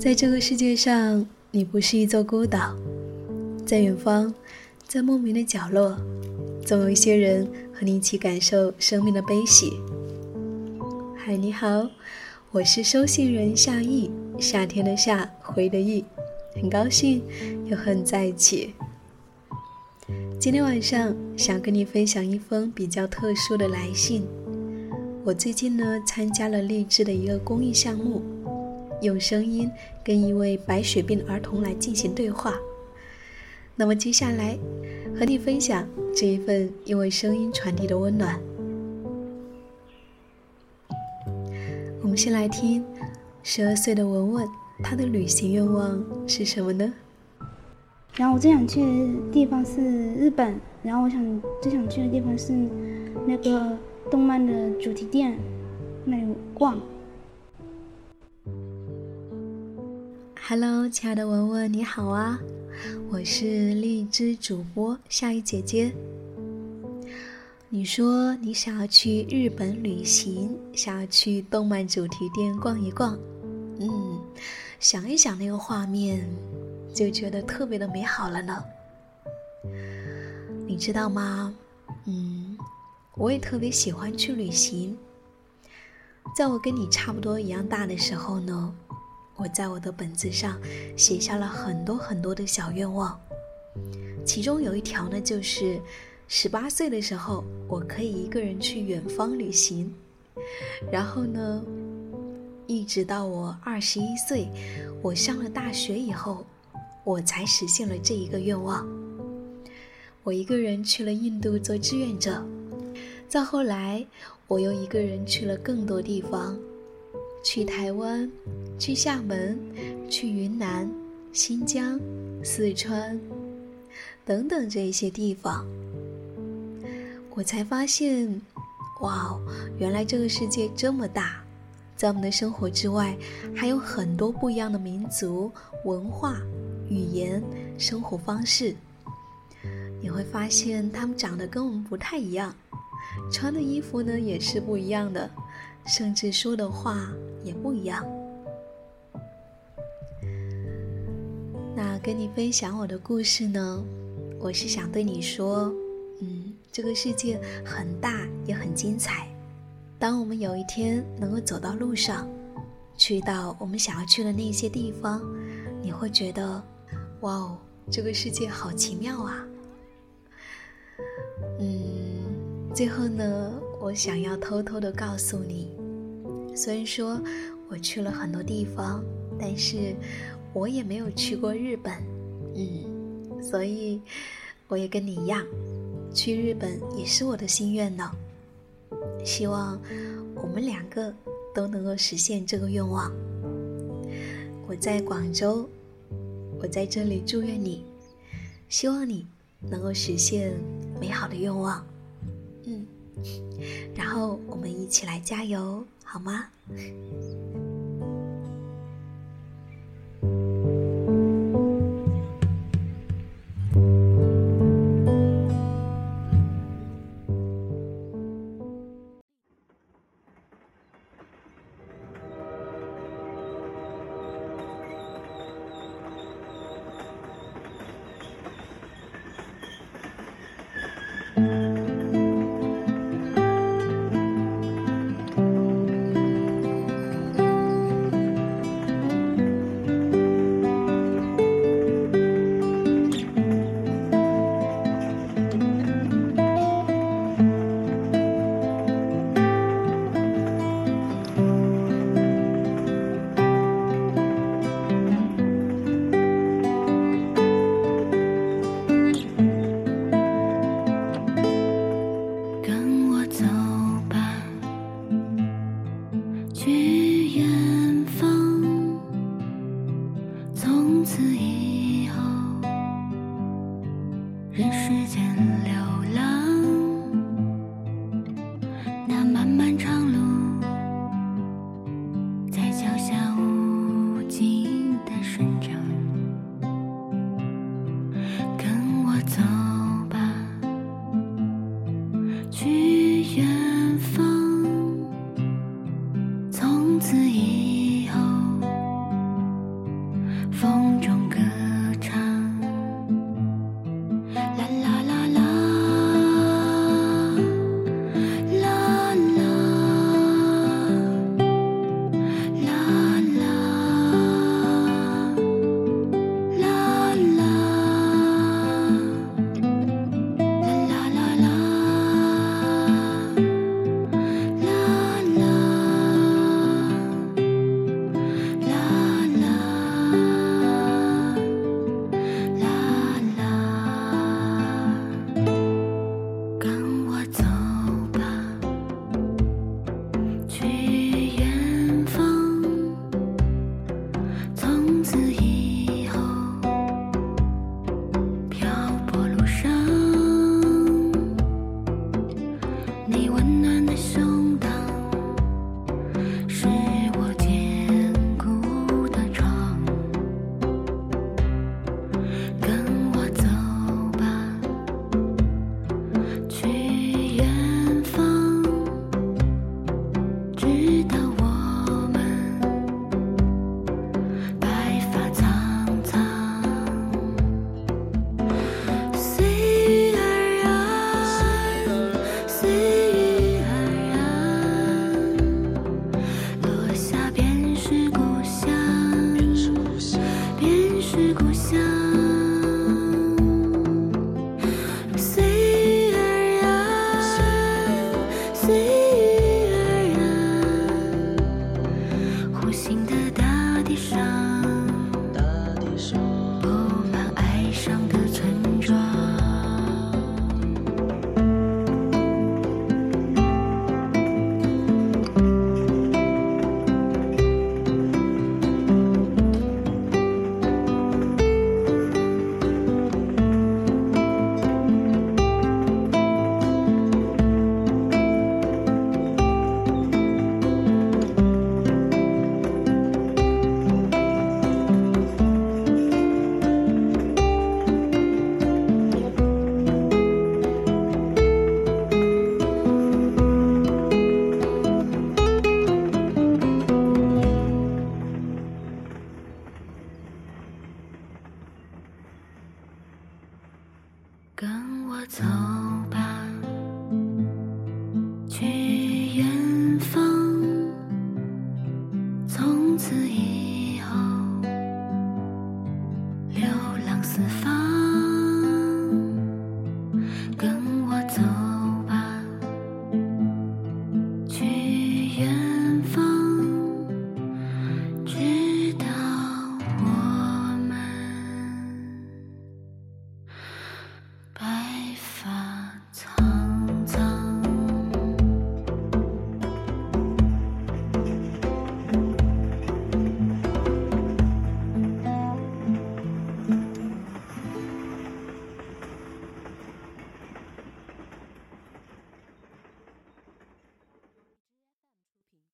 在这个世界上，你不是一座孤岛，在远方，在莫名的角落，总有一些人和你一起感受生命的悲喜。嗨，你好，我是收信人夏意，夏天的夏，回的意，很高兴又和你在一起。今天晚上想跟你分享一封比较特殊的来信。我最近呢参加了励志的一个公益项目。用声音跟一位白血病儿童来进行对话。那么接下来和你分享这一份因为声音传递的温暖。我们先来听十二岁的文文，她的旅行愿望是什么呢？然后我最想去的地方是日本，然后我想最想去的地方是那个动漫的主题店那里逛。Hello，亲爱的文文，你好啊！我是荔枝主播夏雨姐姐。你说你想要去日本旅行，想要去动漫主题店逛一逛，嗯，想一想那个画面，就觉得特别的美好了呢。你知道吗？嗯，我也特别喜欢去旅行。在我跟你差不多一样大的时候呢。我在我的本子上写下了很多很多的小愿望，其中有一条呢，就是十八岁的时候我可以一个人去远方旅行。然后呢，一直到我二十一岁，我上了大学以后，我才实现了这一个愿望。我一个人去了印度做志愿者，再后来，我又一个人去了更多地方。去台湾，去厦门，去云南、新疆、四川等等这一些地方，我才发现，哇，原来这个世界这么大，在我们的生活之外，还有很多不一样的民族、文化、语言、生活方式。你会发现，他们长得跟我们不太一样，穿的衣服呢也是不一样的。甚至说的话也不一样。那跟你分享我的故事呢，我是想对你说，嗯，这个世界很大也很精彩。当我们有一天能够走到路上，去到我们想要去的那些地方，你会觉得，哇哦，这个世界好奇妙啊！嗯，最后呢。我想要偷偷的告诉你，虽然说我去了很多地方，但是我也没有去过日本，嗯，所以我也跟你一样，去日本也是我的心愿呢。希望我们两个都能够实现这个愿望。我在广州，我在这里祝愿你，希望你能够实现美好的愿望。嗯然后我们一起来加油，好吗？去。